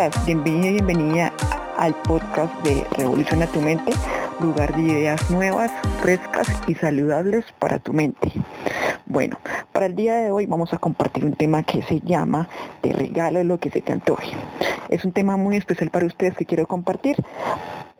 Hola, ¿cómo estás? Y bienvenida al podcast de Revoluciona tu mente, lugar de ideas nuevas, frescas y saludables para tu mente. Bueno, para el día de hoy vamos a compartir un tema que se llama Te regalo lo que se te antoje. Es un tema muy especial para ustedes que quiero compartir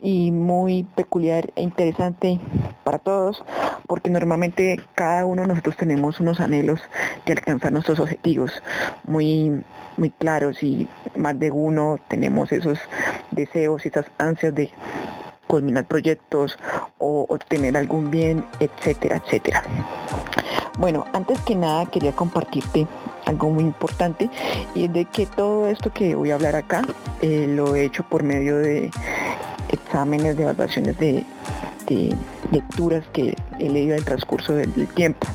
y muy peculiar e interesante para todos porque normalmente cada uno de nosotros tenemos unos anhelos de alcanzar nuestros objetivos muy muy claros y más de uno tenemos esos deseos y esas ansias de culminar proyectos o obtener algún bien, etcétera, etcétera. Bueno, antes que nada quería compartirte algo muy importante y es de que todo esto que voy a hablar acá eh, lo he hecho por medio de exámenes, de evaluaciones de, lecturas que he leído en transcurso del, tiempo.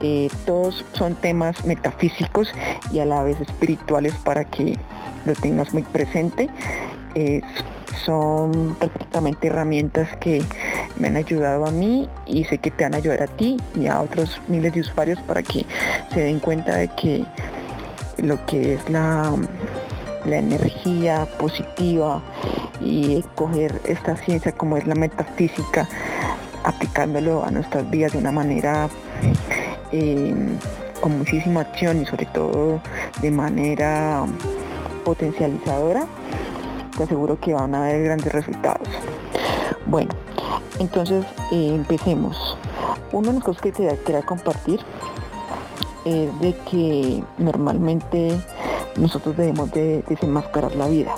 Eh, todos son temas metafísicos y a la vez espirituales para que lo tengas muy presente. son prácticamente herramientas que me han ayudado a mí y sé que te van a ayudar a ti y a otros miles de usuarios para que se den cuenta de que lo que es la, la energía positiva y coger esta ciencia como es la metafísica, aplicándolo a nuestras vidas de una manera eh, con muchísima acción y sobre todo de manera potencializadora, te aseguro que van a haber grandes resultados. Bueno, entonces eh, empecemos. Una de las cosas que te quería compartir es de que normalmente nosotros debemos de desenmascarar la vida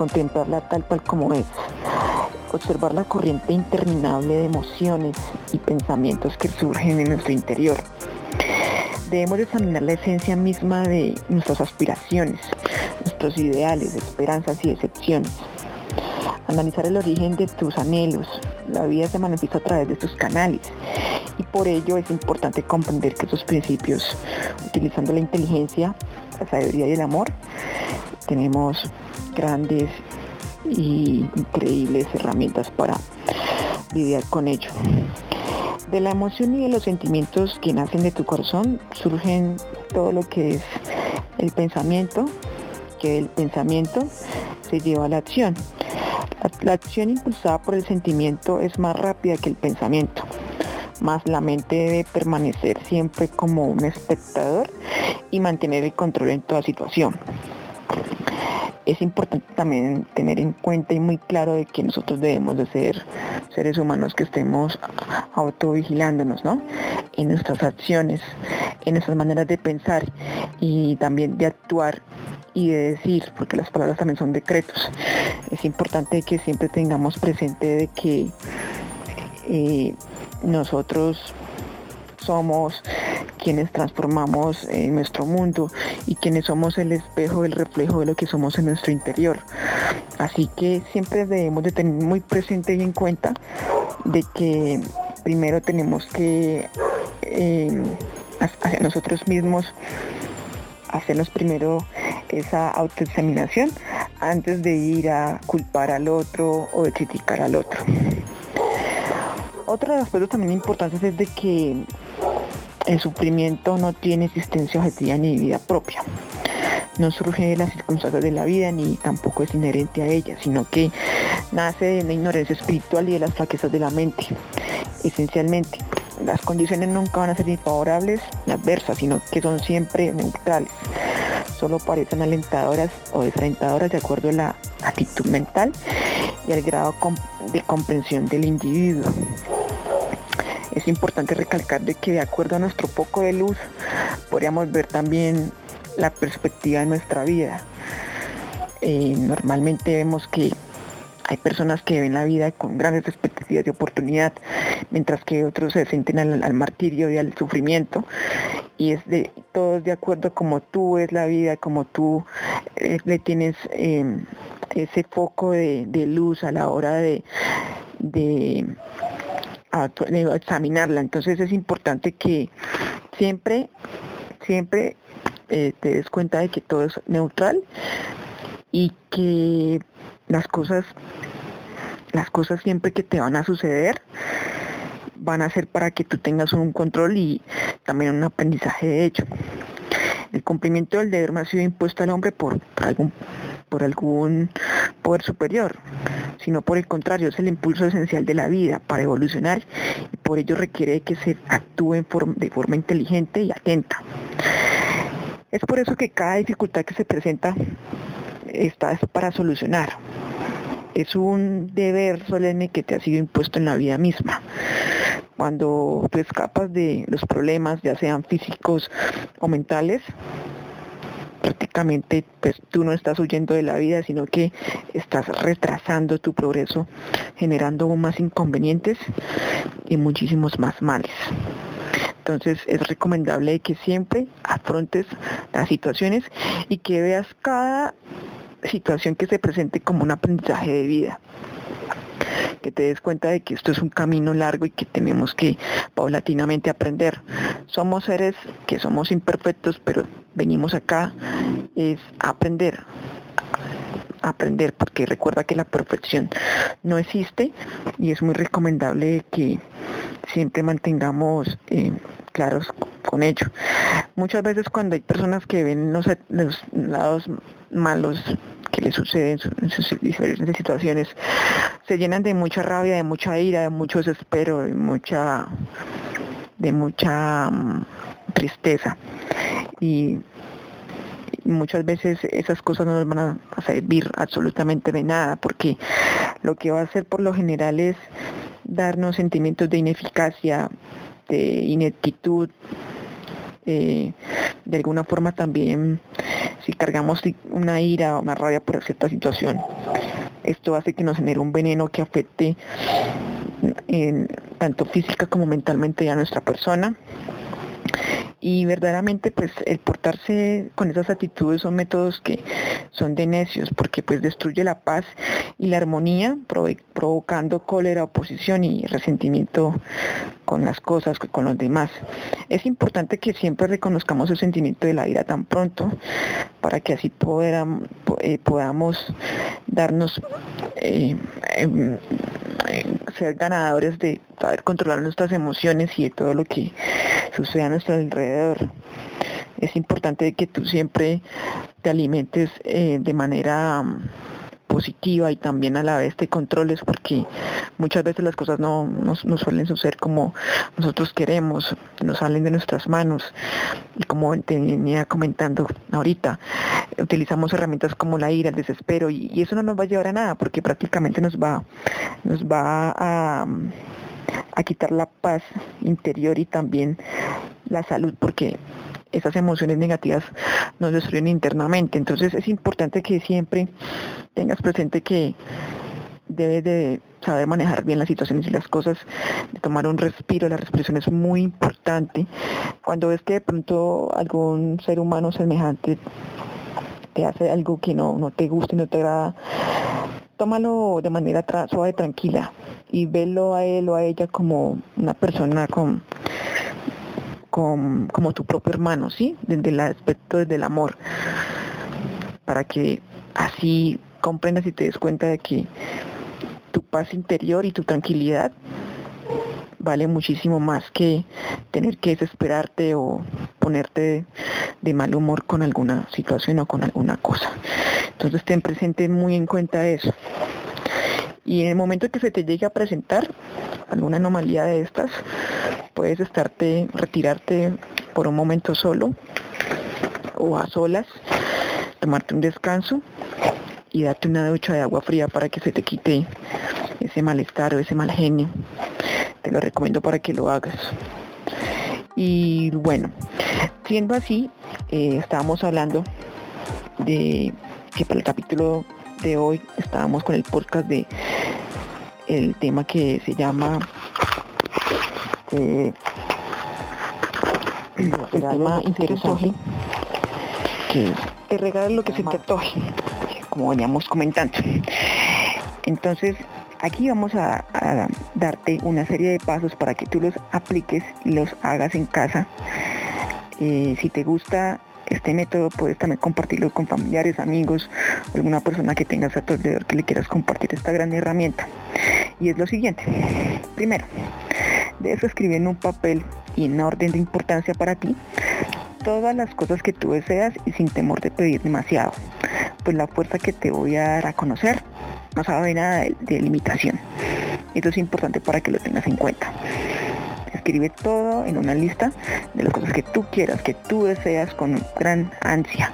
contemplarla tal cual como es, observar la corriente interminable de emociones y pensamientos que surgen en nuestro interior. Debemos examinar la esencia misma de nuestras aspiraciones, nuestros ideales, esperanzas y decepciones. Analizar el origen de tus anhelos. La vida se manifiesta a través de tus canales y por ello es importante comprender que esos principios, utilizando la inteligencia, la sabiduría y el amor, tenemos grandes y increíbles herramientas para lidiar con ello. De la emoción y de los sentimientos que nacen de tu corazón surgen todo lo que es el pensamiento, que el pensamiento se lleva a la acción. La, la, acción impulsada por el sentimiento es más rápida que el pensamiento, más la mente debe permanecer siempre como un espectador y mantener el control en toda situación es importante también tener en cuenta y muy claro de que nosotros debemos de ser seres humanos que estemos autovigilándonos, ¿no? En nuestras acciones, en nuestras maneras de pensar y también de actuar y de decir, porque las palabras también son decretos. Es importante que siempre tengamos presente de que eh, nosotros somos quienes transformamos eh, nuestro mundo y quienes somos el espejo, el reflejo de lo que somos en nuestro interior. Así que siempre debemos de tener muy presente y en cuenta de que primero tenemos que eh, hacia nosotros mismos hacernos primero esa autoexaminación antes de ir a culpar al otro o de criticar al otro. Otro de los aspectos también importantes es de que el sufrimiento no tiene existencia objetiva ni vida propia. No surge de las circunstancias de la vida ni tampoco es inherente a ella, sino que nace de la ignorancia espiritual y de las flaquezas de la mente. Esencialmente, las condiciones nunca van a ser ni favorables ni adversas, sino que son siempre neutrales. Solo parecen alentadoras o desalentadoras de acuerdo a la actitud mental y al grado de comprensión del individuo es importante recalcar de que de acuerdo a nuestro poco de luz podríamos ver también la perspectiva de nuestra vida. Eh, normalmente vemos que hay personas que ven la vida con grandes expectativas de oportunidad, mientras que otros se sienten al, martirio y al sufrimiento. Y es de todos de acuerdo como tú ves la vida, como tú eh, le tienes em, ese foco de, luz a la hora de a, examinarla. Entonces es importante que siempre, siempre eh, te des cuenta de que todo es neutral y que las cosas, las cosas siempre que te van a suceder van a ser para que tú tengas un control y también un aprendizaje de hecho. El cumplimiento del deber no ha sido impuesto al hombre por algún por algún poder superior, sino por el contrario, es el impulso esencial de la vida para evolucionar y por ello requiere que se actúe de forma inteligente y atenta. Es por eso que cada dificultad que se presenta está para solucionar. Es un deber solemne que te ha sido impuesto en la vida misma. Cuando tú escapas de los problemas, ya sean físicos o mentales, prácticamente pues tú no estás huyendo de la vida, sino que estás retrasando tu progreso, generando aún más inconvenientes y muchísimos más males. Entonces es recomendable que siempre afrontes las situaciones y que veas cada situación que se presente como un aprendizaje de vida que te des cuenta de que esto es un camino largo y que tenemos que paulatinamente aprender. Somos seres que somos imperfectos, pero venimos acá es aprender, aprender, porque recuerda que la perfección no existe y es muy recomendable que siempre mantengamos eh, claros con ello. Muchas veces cuando hay personas que ven los, lados malos que les suceden en sus diferentes situaciones, se llenan de mucha rabia, de mucha ira, de mucho desespero, de mucha, de mucha mm, tristeza. Y muchas veces esas cosas no nos van a servir absolutamente de nada, porque lo que va a hacer por lo general es darnos sentimientos de ineficacia, de ineptitud, eh, de alguna forma también si cargamos una ira o una rabia por cierta situación. Esto hace que nos genere un veneno que afecte en, tanto física como mentalmente a nuestra persona y verdaderamente pues el portarse con esas actitudes son métodos que son de necios porque pues destruye la paz y la armonía provocando cólera, oposición y resentimiento con las cosas, con los demás. Es importante que siempre reconozcamos el sentimiento de la ira tan pronto para que así eh, podamos darnos eh, em, ser ganadores de saber controlar nuestras emociones y de todo lo que sucede a nuestro alrededor. Es importante que tú siempre te alimentes eh, de manera mm, positiva y también a la vez te controles porque muchas veces las cosas no, no, suelen suceder como nosotros queremos, nos salen de nuestras manos. Y como te venía comentando ahorita, utilizamos herramientas como la ira, el desespero y, eso no nos va a llevar a nada porque prácticamente nos va, nos va a, a quitar la paz interior y también la salud porque esas emociones negativas nos destruyen internamente. Entonces es importante que siempre tengas presente que debes de saber manejar bien las situaciones y las cosas, de tomar un respiro, la respiración es muy importante. Cuando ves que de pronto algún ser humano semejante te hace algo que no, no te gusta y no te agrada, tómalo de manera suave, tranquila y velo a él o a ella como una persona con como tu propio hermano, ¿sí? Desde el aspecto del amor, para que así comprendas y te des cuenta de que tu paz interior y tu tranquilidad vale muchísimo más que tener que desesperarte o ponerte de, mal humor con alguna situación o con alguna cosa. Entonces ten presente muy en cuenta eso. Y en el momento que se te llegue a presentar alguna anomalía de estas, puedes estarte, retirarte por un momento solo o a solas, tomarte un descanso y darte una ducha de agua fría para que se te quite ese malestar o ese mal genio. Te lo recomiendo para que lo hagas. Y bueno, siendo así, eh, estábamos hablando de que para el capítulo de hoy estábamos con el podcast de el tema que se llama eh, el tema interesante que te regala lo que se te antoje como veníamos comentando entonces aquí vamos a, a, darte una serie de pasos para que tú los apliques y los hagas en casa eh, si te gusta este método puedes también compartirlo con familiares, amigos, alguna persona que tengas a tu alrededor que le quieras compartir esta gran herramienta. Y es lo siguiente. Primero, debes escribir en un papel y en orden de importancia para ti todas las cosas que tú deseas y sin temor de pedir demasiado. Pues la fuerza que te voy a dar a conocer no sabe nada de, de limitación. Esto es importante para que lo tengas en cuenta. Escribe todo en una lista de las cosas que tú quieras, que tú deseas con gran ansia,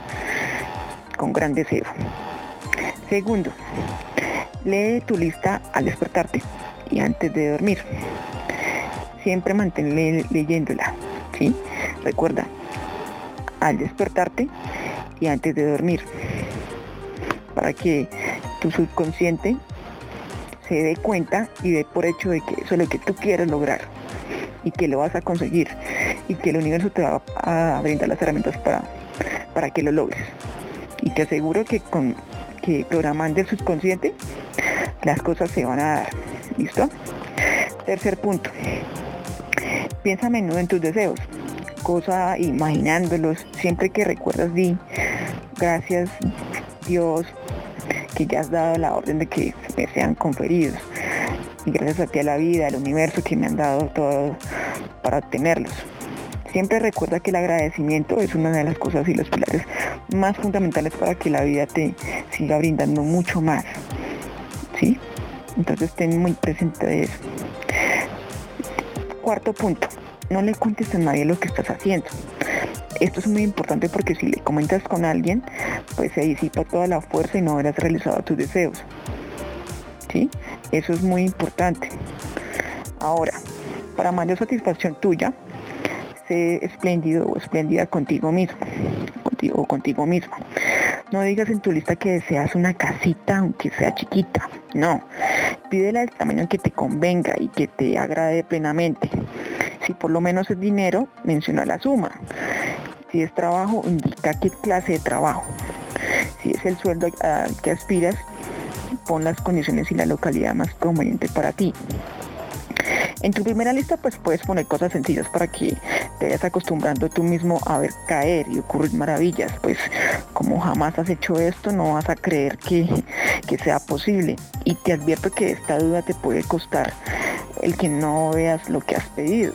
con gran deseo. Segundo, lee tu lista al despertarte y antes de dormir. Siempre mantén leyéndola, ¿sí? Recuerda, al despertarte y antes de dormir, para que tu subconsciente se dé cuenta y dé por hecho de que eso es lo que tú quieres lograr y que lo vas a conseguir y que el universo te va a brindar las herramientas para, para que lo logres. Y te aseguro que con que programando el subconsciente las cosas se van a dar. ¿Listo? Tercer punto. Piensa a menudo en tus deseos. Cosa imaginándolos. Siempre que recuerdas di gracias Dios que ya has dado la orden de que me sean conferidos. Y gracias a ti a la vida, al universo que me han dado todo para obtenerlos. Siempre recuerda que el agradecimiento es una de las cosas y los pilares más fundamentales para que la vida te siga brindando mucho más. ¿Sí? Entonces ten muy presente eso. Cuarto punto, no le cuentes a nadie lo que estás haciendo. Esto es muy importante porque si le comentas con alguien, pues se disipa toda la fuerza y no habrás realizado tus deseos. ¿Sí? Eso es muy importante. Ahora, para mayor satisfacción tuya, sé espléndido o espléndida contigo mismo, contigo o contigo mismo. No digas en tu lista que deseas una casita aunque sea chiquita. No. Pídela el tamaño que te convenga y que te agrade plenamente. Si por lo menos es dinero, menciona la suma. Si es trabajo, indica qué clase de trabajo. Si es el sueldo al que aspiras, pon las condiciones y la localidad más conveniente para ti. En tu primera lista pues puedes poner cosas sencillas para que te vayas acostumbrando tú mismo a ver caer y ocurrir maravillas. Pues como jamás has hecho esto no vas a creer que, que sea posible. Y te advierto que esta duda te puede costar el que no veas lo que has pedido.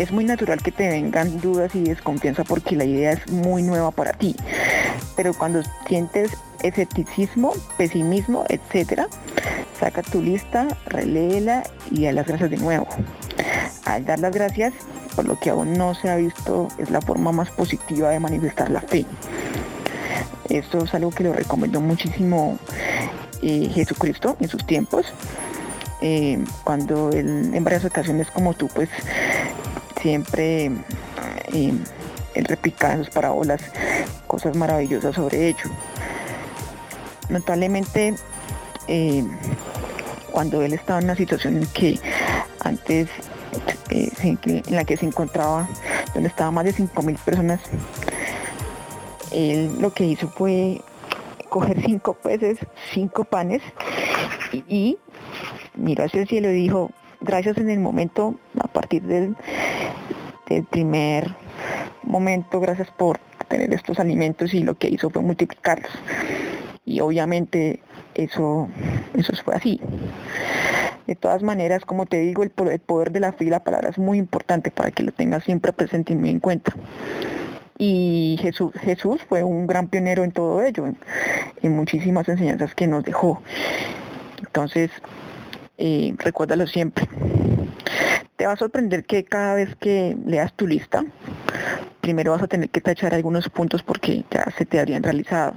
Es muy natural que te vengan dudas y desconfianza porque la idea es muy nueva para ti. Pero cuando sientes escepticismo, pesimismo, etcétera, saca tu lista, reléela y da las gracias de nuevo. Al dar las gracias por lo que aún no se ha visto es la forma más positiva de manifestar la fe. Esto es algo que lo recomendó muchísimo eh, Jesucristo en sus tiempos. Eh, cuando él en varias ocasiones como tú pues siempre eh, él replicaba en sus parábolas cosas maravillosas sobre ello. Notablemente eh, cuando él estaba en una situación en que antes eh, en la que se encontraba, donde estaba más de 5.000 personas, él lo que hizo fue coger cinco peces, cinco panes y, miró hacia el cielo y dijo, gracias en el momento, a partir del, primer momento, gracias por tener estos alimentos y lo que hizo fue multiplicarlos. Y obviamente eso, eso fue así. De todas maneras, como te digo, el, poder de la fe y la palabra es muy importante para que lo tengas siempre presente y muy en cuenta. Y Jesús, Jesús fue un gran pionero en todo ello, en, muchísimas enseñanzas que nos dejó. Entonces, eh, recuérdalo siempre. Te va a sorprender que cada vez que leas tu lista, primero vas a tener que tachar algunos puntos porque ya se te habrían realizado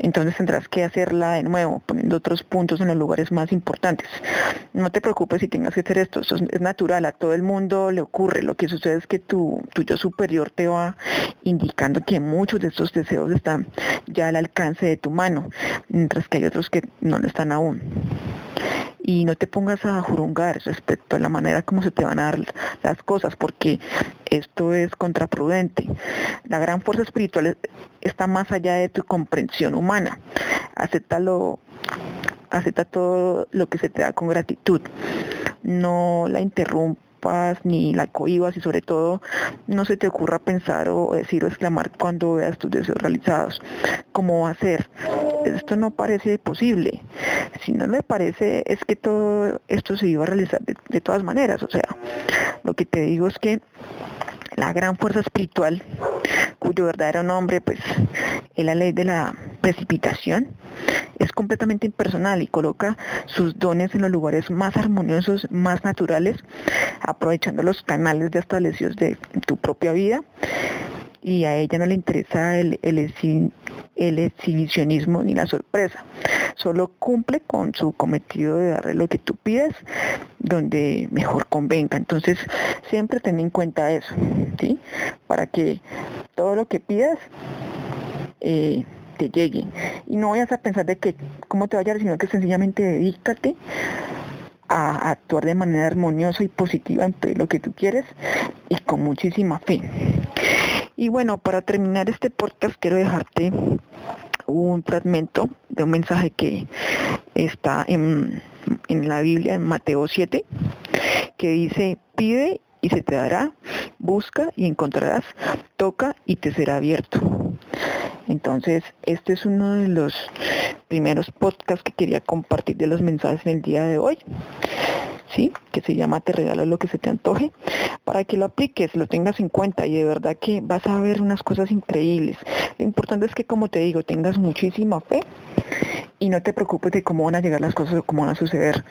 entonces tendrás que hacerla de nuevo, poniendo otros puntos en los lugares más importantes. No te preocupes si tengas que hacer esto, eso es natural, a todo el mundo le ocurre. Lo que sucede es que tu, tu yo superior te va indicando que muchos de estos deseos están ya al alcance de tu mano, mientras que hay otros que no lo están aún y no te pongas a jurungar respecto a la manera como se te van a dar las cosas, porque esto es contraprudente. La gran fuerza espiritual está más allá de tu comprensión humana. Acéptalo, acepta todo lo que se te da con gratitud. No la interrumpa ni la cohibas y sobre todo no se te ocurra pensar o decir o exclamar cuando veas tus deseos realizados. ¿Cómo va a ser? Esto no parece posible. Si no me parece es que todo esto se iba a realizar de todas maneras. O sea, lo que te digo es que la gran fuerza espiritual, cuyo verdadero nombre pues es la ley de la precipitación, es completamente impersonal y coloca sus dones en los lugares más armoniosos, más naturales, aprovechando los canales de establecidos de tu propia vida y a ella no le interesa el, el, exhibicionismo ni la sorpresa. Solo cumple con su cometido de darle lo que tú pides donde mejor convenga. Entonces, siempre ten en cuenta eso, ¿sí? Para que todo lo que pidas eh, te llegue. Y no vayas a pensar de que cómo te vaya, sino que sencillamente dedícate a actuar de manera armoniosa y positiva ante lo que tú quieres y con muchísima fe. Y bueno, para terminar este podcast quiero dejarte un fragmento de un mensaje que está en, la Biblia, en Mateo 7, que dice, pide y se te dará, busca y encontrarás, toca y te será abierto. Entonces, este es uno de los primeros podcasts que quería compartir de los mensajes en el día de hoy. ¿sí? que se llama Te regalo lo que se te antoje, para que lo apliques, lo tengas en cuenta y de verdad que vas a ver unas cosas increíbles. Lo importante es que, como te digo, tengas muchísima fe y no te preocupes de cómo van a llegar las cosas o cómo van a suceder,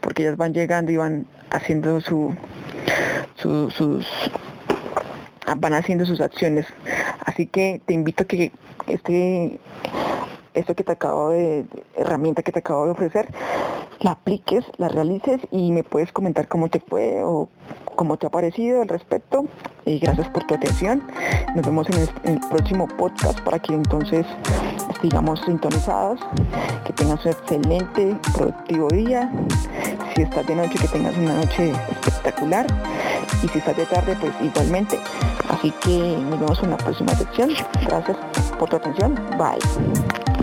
porque ellas van llegando y van haciendo su, sus van haciendo sus acciones. Así que te invito a que este esto que te acabo de, herramienta que te acabo de ofrecer, la apliques, la realices y me puedes comentar cómo te fue o cómo te ha parecido al respecto. Y gracias por tu atención. Nos vemos en el, próximo podcast para que entonces sigamos sintonizados. Que tengas un excelente, productivo día. Si estás de noche, que tengas una noche espectacular. Y si de tarde, pues igualmente. Así que nos vemos en la próxima sección. Gracias por tu atención. Bye.